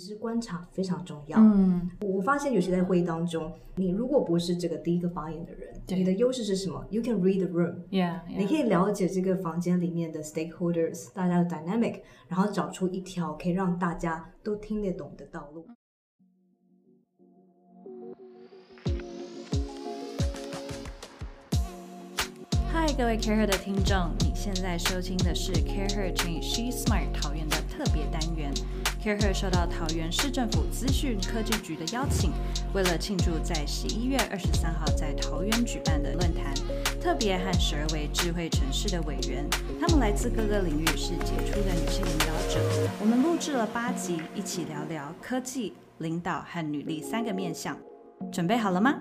其实观察非常重要。嗯，我发现有些在会议当中，你如果不是这个第一个发言的人，你的优势是什么？You can read the room。Yeah, yeah. 你可以了解这个房间里面的 stakeholders，大家的 dynamic，然后找出一条可以让大家都听得懂的道路。嗨，各位 CAREhER 的听众，你现在收听的是 CAREhER Change She Smart 桃园的特别单元。CAREhER 受到桃园市政府资讯科技局的邀请，为了庆祝在十一月二十三号在桃园举办的论坛，特别和十二位智慧城市的委员，他们来自各个领域，是杰出的女性领导者。我们录制了八集，一起聊聊科技、领导和女力三个面向。准备好了吗？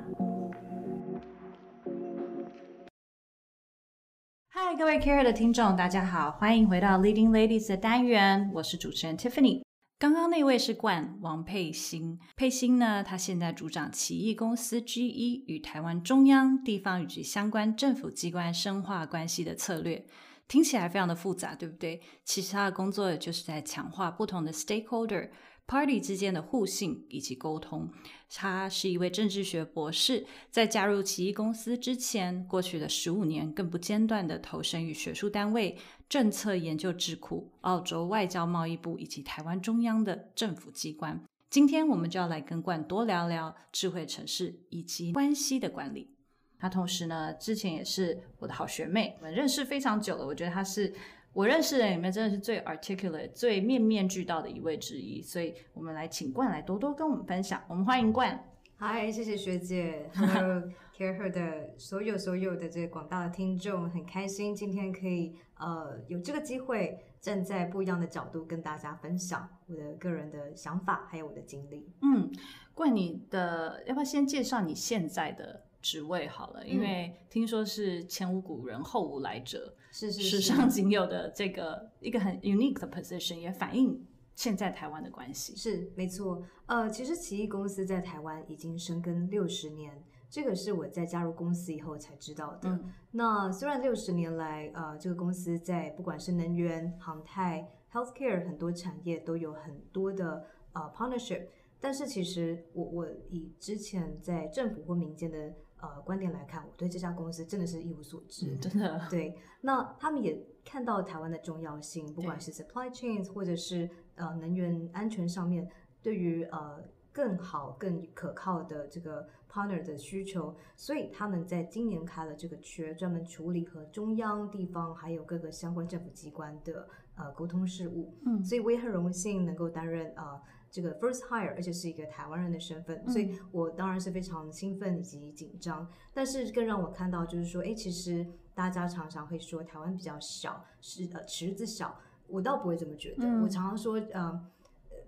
嗨，各位 Care 的听众，大家好，欢迎回到 Leading Ladies 的单元，我是主持人 Tiffany。刚刚那位是冠王佩欣，佩欣呢，他现在主掌奇异公司 GE 与台湾中央、地方以及相关政府机关深化关系的策略，听起来非常的复杂，对不对？其实他的工作就是在强化不同的 stakeholder。Party 之间的互信以及沟通。他是一位政治学博士，在加入奇异公司之前，过去的十五年更不间断地投身于学术单位、政策研究智库、澳洲外交贸易部以及台湾中央的政府机关。今天我们就要来跟冠多聊聊智慧城市以及关系的管理。他同时呢，之前也是我的好学妹，我们认识非常久了。我觉得她是。我认识的人里面真的是最 articulate、最面面俱到的一位之一，所以我们来请冠来多多跟我们分享。我们欢迎冠。嗨，谢谢学姐。Hello CAREhER 的所有所有的这个广大的听众，很开心今天可以呃有这个机会站在不一样的角度跟大家分享我的个人的想法，还有我的经历。嗯，冠，你的要不要先介绍你现在的职位好了？因为听说是前无古人后无来者。是是史上仅有的这个一个很 unique 的 position，也反映现在台湾的关系。是没错，呃，其实奇异公司在台湾已经深耕六十年，这个是我在加入公司以后才知道的。嗯、那虽然六十年来，呃，这个公司在不管是能源、航太、healthcare 很多产业都有很多的呃 partnership，但是其实我我以之前在政府或民间的。呃，观点来看，我对这家公司真的是一无所知，嗯、真的。对，那他们也看到台湾的重要性，不管是 supply chains 或者是呃能源安全上面，对于呃更好、更可靠的这个 partner 的需求，所以他们在今年开了这个缺，专门处理和中央、地方还有各个相关政府机关的呃沟通事务。嗯，所以我也很荣幸能够担任呃。这个 first hire，而且是一个台湾人的身份，嗯，所以我当然是非常兴奋以及紧张。但是更让我看到就是说，哎，其实大家常常会说台湾比较小，是呃池子小，我倒不会这么觉得。嗯，我常常说，呃，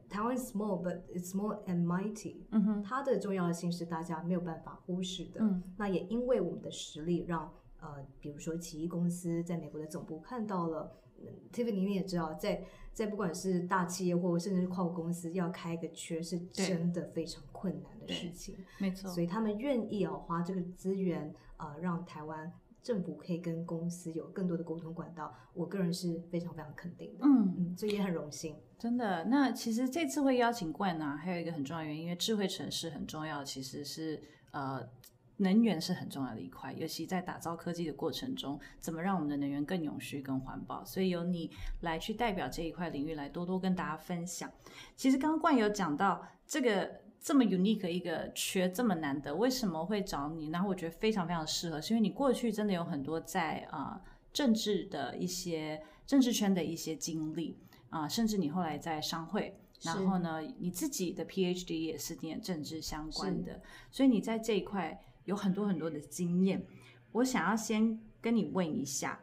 台湾 small but it's small and mighty。嗯哼，它的重要性是大家没有办法忽视的。嗯，那也因为我们的实力让，让呃，比如说奇异公司在美国的总部看到了。Tiffany 你也知道，在在不管是大企业或甚至是跨国公司，要开一个缺是真的非常困难的事情。没错，所以他们愿意哦花这个资源啊、呃，让台湾政府可以跟公司有更多的沟通管道。我个人是非常非常肯定的。嗯嗯，所以也很荣幸。真的，那其实这次会邀请冠呢，还有一个很重要的原因，因为智慧城市很重要，其实是呃。能源是很重要的一块，尤其在打造科技的过程中，怎么让我们的能源更永续、更环保？所以由你来去代表这一块领域，来多多跟大家分享。其实刚刚冠有讲到这个这么 unique 一个缺这么难得，为什么会找你？然后我觉得非常非常适合，是因为你过去真的有很多在啊、呃、政治的一些政治圈的一些经历啊、呃，甚至你后来在商会，然后呢，你自己的 PhD 也是念政治相关的，所以你在这一块。有很多很多的经验，我想要先跟你问一下，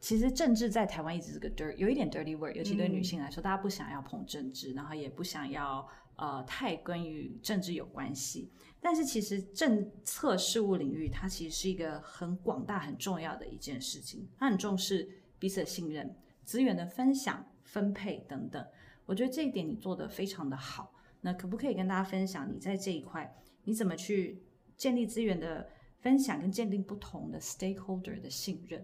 其实政治在台湾一直是个 dirty，有一点 dirty word，尤其对女性来说，嗯，大家不想要碰政治，然后也不想要呃太跟与政治有关系。但是其实政策事务领域，它其实是一个很广大、很重要的一件事情，它很重视彼此的信任、资源的分享、分配等等。我觉得这一点你做得非常的好。那可不可以跟大家分享，你在这一块你怎么去？建立资源的分享跟建立不同的 stakeholder 的信任，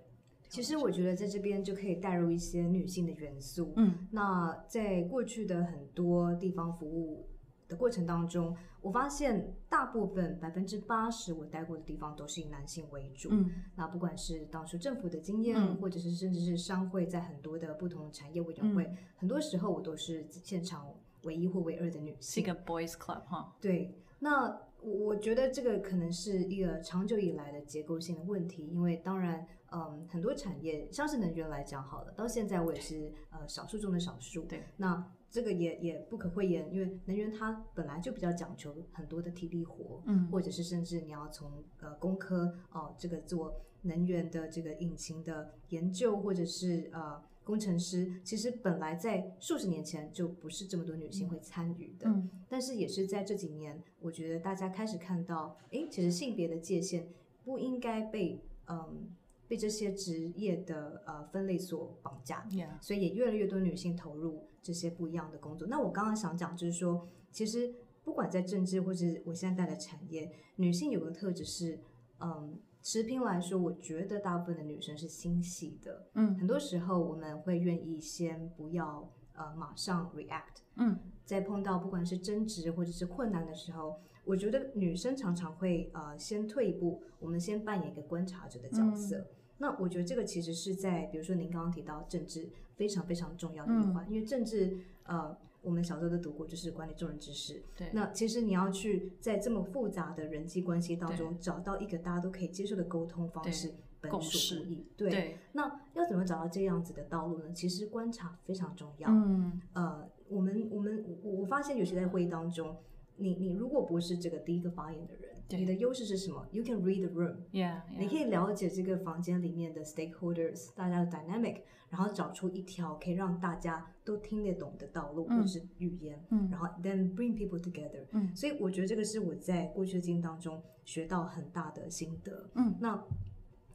其实我觉得在这边就可以带入一些女性的元素。嗯，那在过去的很多地方服务的过程当中，我发现大部分百分之八十我待过的地方都是以男性为主。嗯，那不管是当初政府的经验，嗯、或者是甚至是商会在很多的不同产业委员会，嗯、很多时候我都是现场唯一或唯二的女性。是一个 boys club 哈？对，那。我觉得这个可能是一个长久以来的结构性的问题，因为当然，嗯，很多产业，像是能源来讲好了，到现在我也是呃少数中的少数。对，那这个也也不可讳言，因为能源它本来就比较讲求很多的体力活，嗯，或者是甚至你要从呃工科哦、呃、这个做能源的这个引擎的研究，或者是呃。工程师其实本来在数十年前就不是这么多女性会参与的，嗯，但是也是在这几年，我觉得大家开始看到，诶，其实性别的界限不应该被嗯被这些职业的呃分类所绑架.所以也越来越多女性投入这些不一样的工作。那我刚刚想讲就是说，其实不管在政治或者我现在带的产业，女性有个特质是，嗯。持平来说，我觉得大部分的女生是心细的。嗯，很多时候我们会愿意先不要呃马上 react。嗯，在碰到不管是争执或者是困难的时候，我觉得女生常常会呃先退一步，我们先扮演一个观察者的角色。嗯，那我觉得这个其实是在比如说您刚刚提到政治非常非常重要的一环，嗯，因为政治呃。我们小时候都读过，就是管理众人之事。对。那其实你要去在这么复杂的人际关系当中找到一个大家都可以接受的沟通方式，本属不易。对。对。那要怎么找到这样子的道路呢？其实观察非常重要。嗯。呃，我们我们我我发现有些在会议当中，你你如果不是这个第一个发言的人，你的优势是什么？You can read the room。Yeah, yeah. 你可以了解这个房间里面的 stakeholders，大家的 dynamic。然后找出一条可以让大家都听得懂的道路，或者是语言，嗯，然后 then bring people together，嗯，所以我觉得这个是我在过去的经验当中学到很大的心得，嗯，那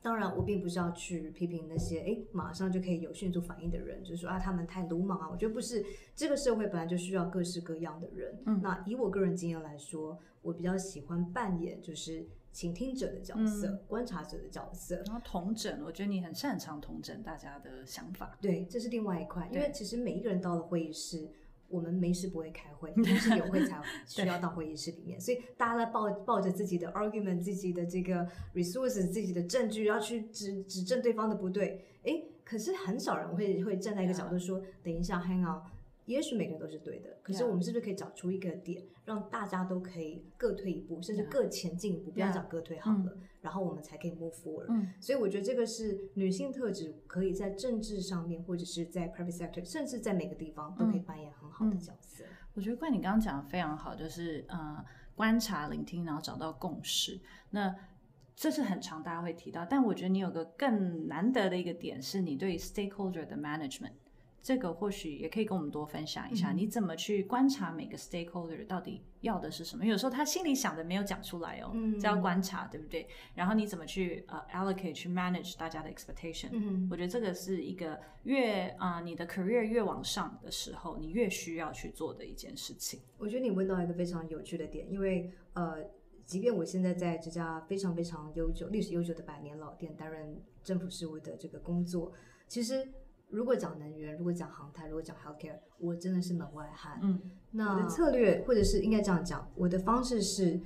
当然我并不是要去批评那些诶马上就可以有迅速反应的人，就是说啊他们太鲁莽啊，我觉得不是，这个社会本来就需要各式各样的人，嗯，那以我个人经验来说，我比较喜欢扮演就是。倾听者的角色，嗯、观察者的角色，然后同整，我觉得你很擅长同整大家的想法。对，这是另外一块，因为其实每一个人到了会议室，我们没事不会开会，但是有会才 需要到会议室里面，所以大家在抱抱着自己的 argument、自己的这个 resources、自己的证据，要去指指证对方的不对。诶，可是很少人会会站在一个角度说.等一下，hang on。也许每个人都是对的，可是我们是不是可以找出一个点，让大家都可以各退一步，甚至各前进一步？不要讲各退好了，然后我们才可以 move forward。嗯，所以我觉得这个是女性特质，可以在政治上面，或者是在 private sector，甚至在每个地方都可以扮演很好的角色。我觉得怪你刚刚讲的非常好，就是呃观察、聆听，然后找到共识。那这是很常大家会提到，但我觉得你有个更难得的一个点，是你对 stakeholder 的 management。这个或许也可以跟我们多分享一下，嗯、你怎么去观察每个 stakeholder 到底要的是什么？有时候他心里想的没有讲出来哦，嗯，这要观察，对不对？然后你怎么去呃、uh, allocate 去 manage 大家的 expectation？嗯，我觉得这个是一个越啊、uh, 你的 career 越往上的时候，你越需要去做的一件事情。我觉得你问到一个非常有趣的点，因为呃，即便我现在在这家非常非常悠久、历史悠久的百年老店担任政府事务的这个工作，其实。如果讲能源，如果讲航太，如果讲 healthcare，我真的是门外汉。嗯，那我的策略，或者是应该这样讲，我的方式是，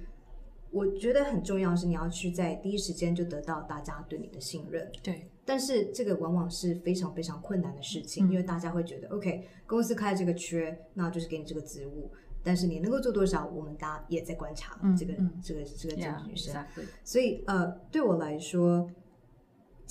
我觉得很重要是你要去在第一时间就得到大家对你的信任。对，但是这个往往是非常非常困难的事情，嗯、因为大家会觉得，OK，公司开这个缺，那就是给你这个职务，但是你能够做多少，我们大家也在观察这个、嗯、这个这个这个女生。Yeah, exactly. 所以呃，对我来说。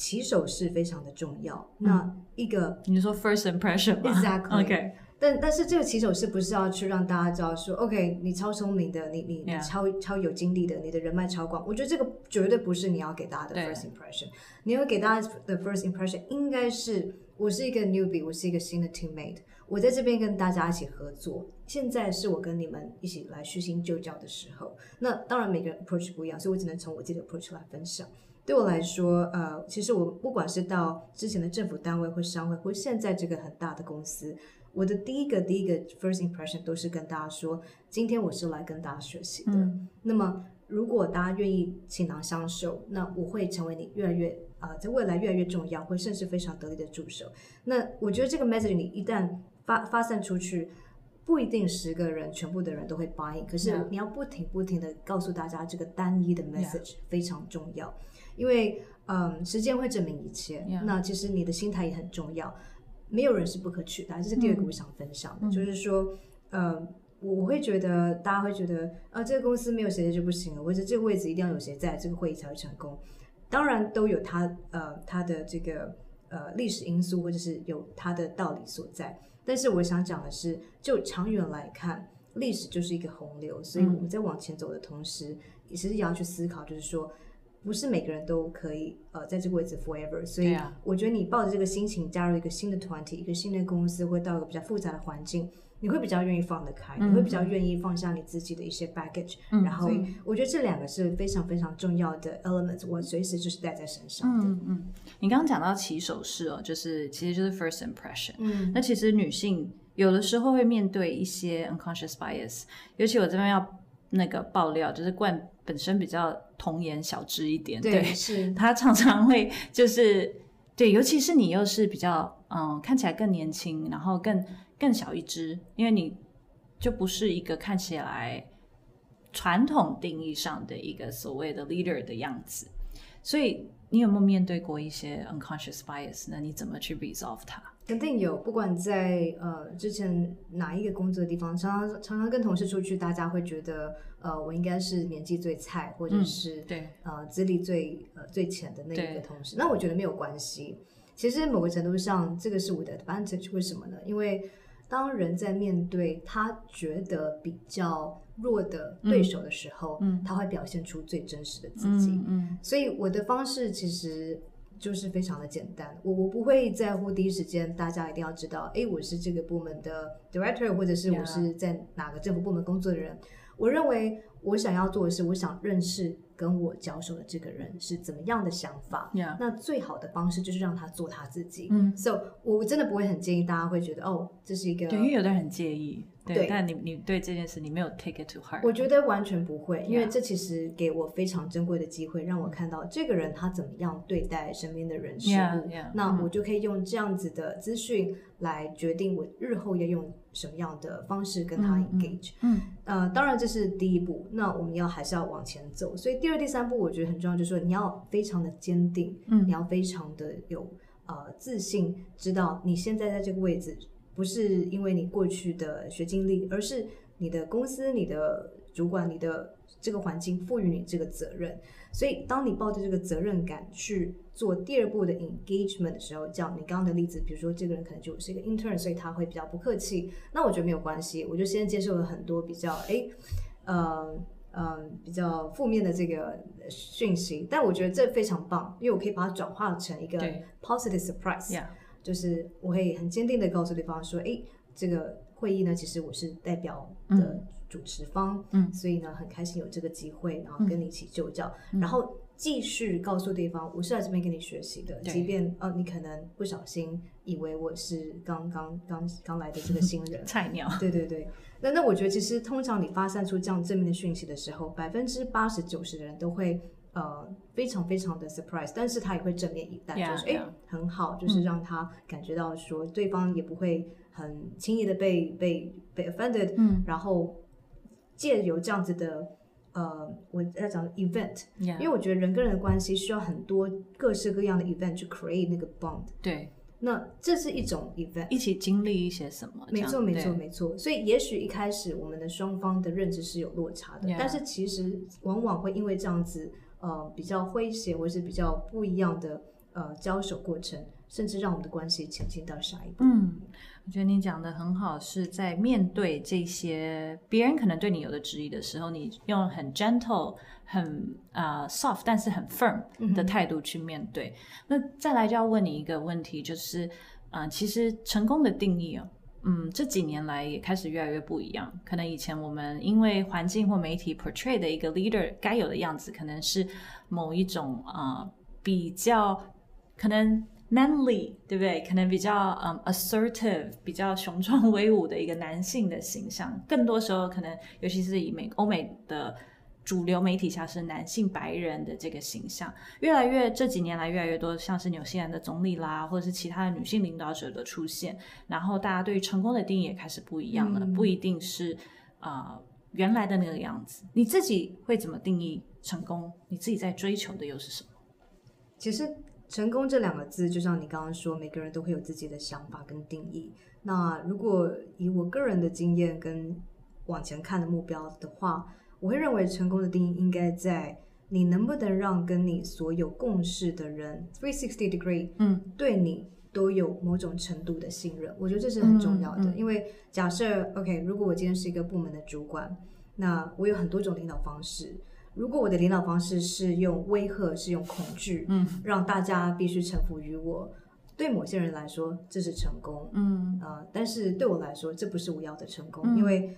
起手是非常的重要。嗯、那一个你说 first impression 吗？Exactly。Okay. 但但是这个起手是不是要去让大家知道说，OK，你超聪明的，你你你超.超有经历的，你的人脉超广。我觉得这个绝对不是你要给大家的 first impression。你要给大家的 first impression 应该是我是一个 newbie，我是一个新的 teammate，我在这边跟大家一起合作。现在是我跟你们一起来虚心就教的时候。那当然每个人 approach 不一样，所以我只能从我自己的 approach 来分享。对我来说，呃，其实我不管是到之前的政府单位或商会，或现在这个很大的公司，我的第一个第一个 first impression 都是跟大家说，今天我是来跟大家学习的。嗯、那么，如果大家愿意倾囊相授，那我会成为你越来越啊、呃，在未来越来越重要，会甚至非常得力的助手。那我觉得这个 message 你一旦发发散出去，不一定十个人全部的人都会 buy 可是你要不停不停的告诉大家这个单一的 message 非常重要，Yeah. 因为嗯，时间会证明一切。那其实你的心态也很重要，没有人是不可取代。这是第二个我想分享的，嗯、就是说，呃，我会觉得大家会觉得啊，这个公司没有谁谁就不行了，或者这个位置一定要有谁在，这个会议才会成功。当然都有它呃它的这个呃历史因素，或者是有它的道理所在。但是我想讲的是，就长远来看，历史就是一个洪流，所以我们在往前走的同时，也是要去思考，就是说，不是每个人都可以呃在这个位置 forever。所以我觉得你抱着这个心情加入一个新的团体，一个新的公司，会到一个比较复杂的环境。你会比较愿意放得开，你会比较愿意放下你自己的一些 baggage，嗯，然后我觉得这两个是非常非常重要的 elements，我随时就是带在身上。嗯嗯，你刚刚讲到起手式哦，就是其实就是 first impression。嗯，那其实女性有的时候会面对一些 unconscious bias，尤其我这边要那个爆料，就是冠本身比较童颜小只一点，对，对是他常常会就是对，尤其是你又是比较嗯看起来更年轻，然后更。更小一只，因为你就不是一个看起来传统定义上的一个所谓的 leader 的样子，所以你有没有面对过一些 unconscious bias 那？你怎么去 resolve 它？肯定有，不管在呃之前哪一个工作的地方，常常常常跟同事出去，大家会觉得呃我应该是年纪最菜，或者是、嗯、对呃资历最呃最浅的那一个同事。那我觉得没有关系，其实某个程度上，这个是我的 advantage。为什么呢？因为当人在面对他觉得比较弱的对手的时候，他会表现出最真实的自己。嗯嗯、所以我的方式其实就是非常的简单，我我不会在乎第一时间大家一定要知道，哎，我是这个部门的 director，或者是我是在哪个政府部门工作的人。我认为我想要做的是，我想认识。跟我交手的这个人是怎么样的想法.那最好的方式就是让他做他自己。嗯，So 我真的不会很建议大家会觉得哦，这是一个，对，因为有的人很介意。对，对但你你对这件事你没有 take it to heart。我觉得完全不会，因为这其实给我非常珍贵的机会，让我看到这个人他怎么样对待身边的人事物。Yeah, yeah, 那我就可以用这样子的资讯来决定我日后要用什么样的方式跟他 engage。嗯，嗯呃，当然这是第一步，那我们要还是要往前走。所以第二、第三步我觉得很重要，就是说你要非常的坚定，嗯，你要非常的有呃自信，知道你现在在这个位置。不是因为你过去的学经历，而是你的公司、你的主管、你的这个环境赋予你这个责任。所以，当你抱着这个责任感去做第二步的 engagement 的时候，像你刚刚的例子，比如说这个人可能就是一个 intern，所以他会比较不客气。那我觉得没有关系，我就先接受了很多比较哎，呃呃比较负面的这个讯息。但我觉得这非常棒，因为我可以把它转化成一个 positive surprise。就是我会很坚定的告诉对方说，哎，这个会议呢，其实我是代表的主持方，嗯，所以呢，很开心有这个机会，然后跟你一起就教，嗯、然后继续告诉对方，我是来这边跟你学习的，即便呃，你可能不小心以为我是刚刚刚刚来的这个新人 菜鸟，对对对，那那我觉得其实通常你发散出这样正面的讯息的时候，百分之八十九十的人都会。呃，非常非常的 surprise，但是他也会正面以待，就是哎，很好，就是让他感觉到说对方也不会很轻易的被被被 offended，嗯，然后借由这样子的呃，我要讲 event，因为我觉得人跟人的关系需要很多各式各样的 event 去 create 那个 bond，对，那这是一种 event，一起经历一些什么，没错没错没错，所以也许一开始我们的双方的认知是有落差的，但是其实往往会因为这样子。呃，比较诙谐或是比较不一样的呃交手过程，甚至让我们的关系前进到下一步。嗯，我觉得你讲的很好，是在面对这些别人可能对你有的质疑的时候，你用很 gentle、很啊、uh, soft，但是很 firm 的态度去面对。嗯、那再来就要问你一个问题，就是啊、呃，其实成功的定义哦。嗯，这几年来也开始越来越不一样。可能以前我们因为环境或媒体 portray 的一个 leader 该有的样子，可能是某一种啊、比较可能 manly，对不对？可能比较嗯、assertive，比较雄壮 威武的一个男性的形象。更多时候，可能尤其是以美欧美的主流媒体下是男性白人的这个形象，越来越这几年来越来越多像是纽西兰的总理啦，或者是其他的女性领导者的出现，然后大家对于成功的定义也开始不一样了，嗯、不一定是啊、呃、原来的那个样子。你自己会怎么定义成功？你自己在追求的又是什么？其实“成功”这两个字，就像你刚刚说，每个人都会有自己的想法跟定义。那如果以我个人的经验跟往前看的目标的话，我会认为成功的定义应该在你能不能让跟你所有共事的人 three sixty degree，嗯，对你都有某种程度的信任。我觉得这是很重要的，嗯嗯、因为假设 OK，如果我今天是一个部门的主管，那我有很多种领导方式。如果我的领导方式是用威吓，是用恐惧，嗯，让大家必须臣服于我，对某些人来说这是成功，嗯啊、呃，但是对我来说这不是我要的成功，嗯、因为。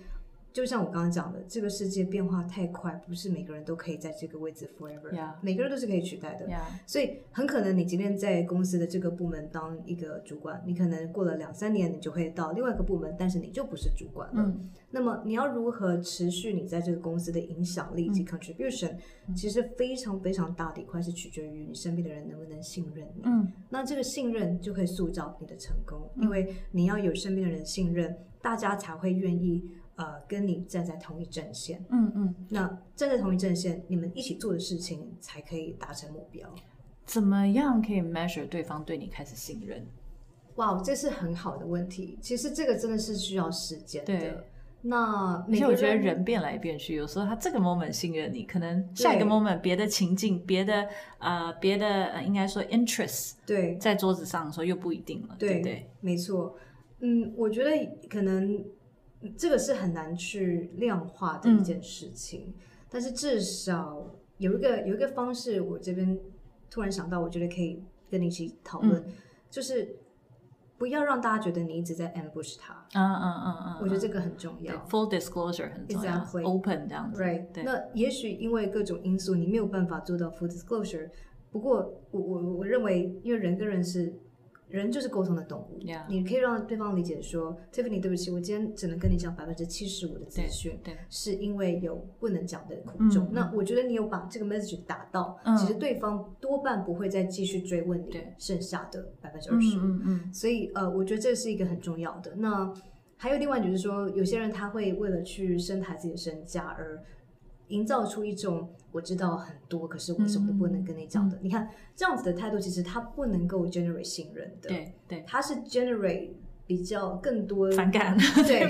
就像我刚刚讲的，这个世界变化太快，不是每个人都可以在这个位置 forever。Yeah. 每个人都是可以取代的。Yeah. 所以很可能你今天在公司的这个部门当一个主管，你可能过了两三年，你就会到另外一个部门，但是你就不是主管了。嗯、那么你要如何持续你在这个公司的影响力以及 contribution？、嗯、其实非常非常大的一块是取决于你身边的人能不能信任你。嗯、那这个信任就会塑造你的成功，嗯、因为你要有身边的人信任，大家才会愿意。呃，跟你站在同一阵线，嗯嗯，那站在同一阵线，你们一起做的事情才可以达成目标。怎么样可以 measure 对方对你开始信任？哇，这是很好的问题。其实这个真的是需要时间的。对，那而且我觉得人变来变去，有时候他这个 moment 信任你，可能下一个 moment 别的情境、别的呃别的呃应该说 interest 对在桌子上的时候又不一定了，对，对不对？没错。嗯，我觉得可能。这个是很难去量化的一件事情，嗯、但是至少有一个有一个方式，我这边突然想到，我觉得可以跟你一起讨论，嗯、就是不要让大家觉得你一直在 ambush 他。嗯嗯嗯嗯，我觉得这个很重要。Full disclosure 很重要，Exactly，open 这样子。Right 对。那也许因为各种因素，你没有办法做到 full disclosure。不过我我我认为，因为人跟人是。人就是沟通的动物.你可以让对方理解说，Tiffany，对不起，我今天只能跟你讲百分之七十五的资讯，对，是因为有不能讲的苦衷。嗯、那我觉得你有把这个 message 打到，嗯、其实对方多半不会再继续追问你剩下的百分之二十五。嗯嗯，所以呃，我觉得这是一个很重要的。那还有另外就是说，有些人他会为了去升抬自己的身价而。营造出一种我知道很多，可是我什么都不能跟你讲的。嗯、你看这样子的态度，其实它不能够 generate 信任的。对对，它是 generate 比较更多反感。对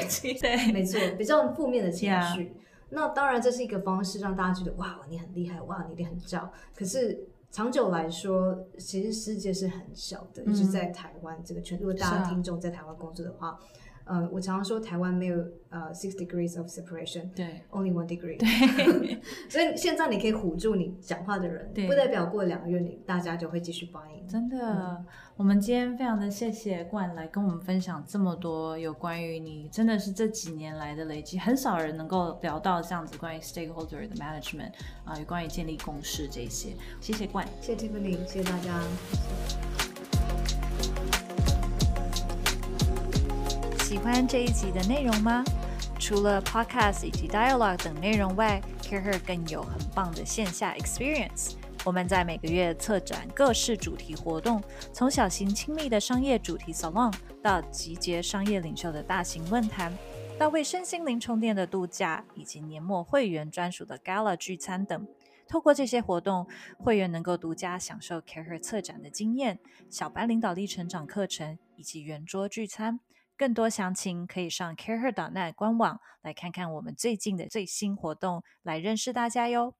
没错，比较负面的情绪。那当然这是一个方式，让大家觉得哇，你很厉害，哇，你一定很照。可是长久来说，其实世界是很小的，就是在台湾这个圈。如果大家听众在台湾工作的话。呃，我常常说台湾没有呃 six degrees of separation，对，only one degree，对，所以现在你可以唬住你讲话的人，对。不代表过两个月你大家就会继续 buy in。真的，嗯、我们今天非常的谢谢冠来跟我们分享这么多有关于你真的是这几年来的累积，很少人能够聊到这样子关于 stakeholder 的 management 啊、呃，有关于建立共识这些，谢谢冠，谢谢 Tiffany，谢谢大家。谢谢喜欢这一集的内容吗？除了 Podcast 以及 Dialogue 等内容外，CAREhER 更有很棒的线下 experience。我们在每个月策展各式主题活动，从小型亲密的商业主题 Salon，到集结商业领袖的大型论坛，到为身心灵充电的度假，以及年末会员专属的 Gala 聚餐等。透过这些活动，会员能够独家享受 CAREhER 策展的经验、小班领导力成长课程以及圆桌聚餐。更多详情可以上 careher.net 官网来看看我们最近的最新活动，来认识大家哟。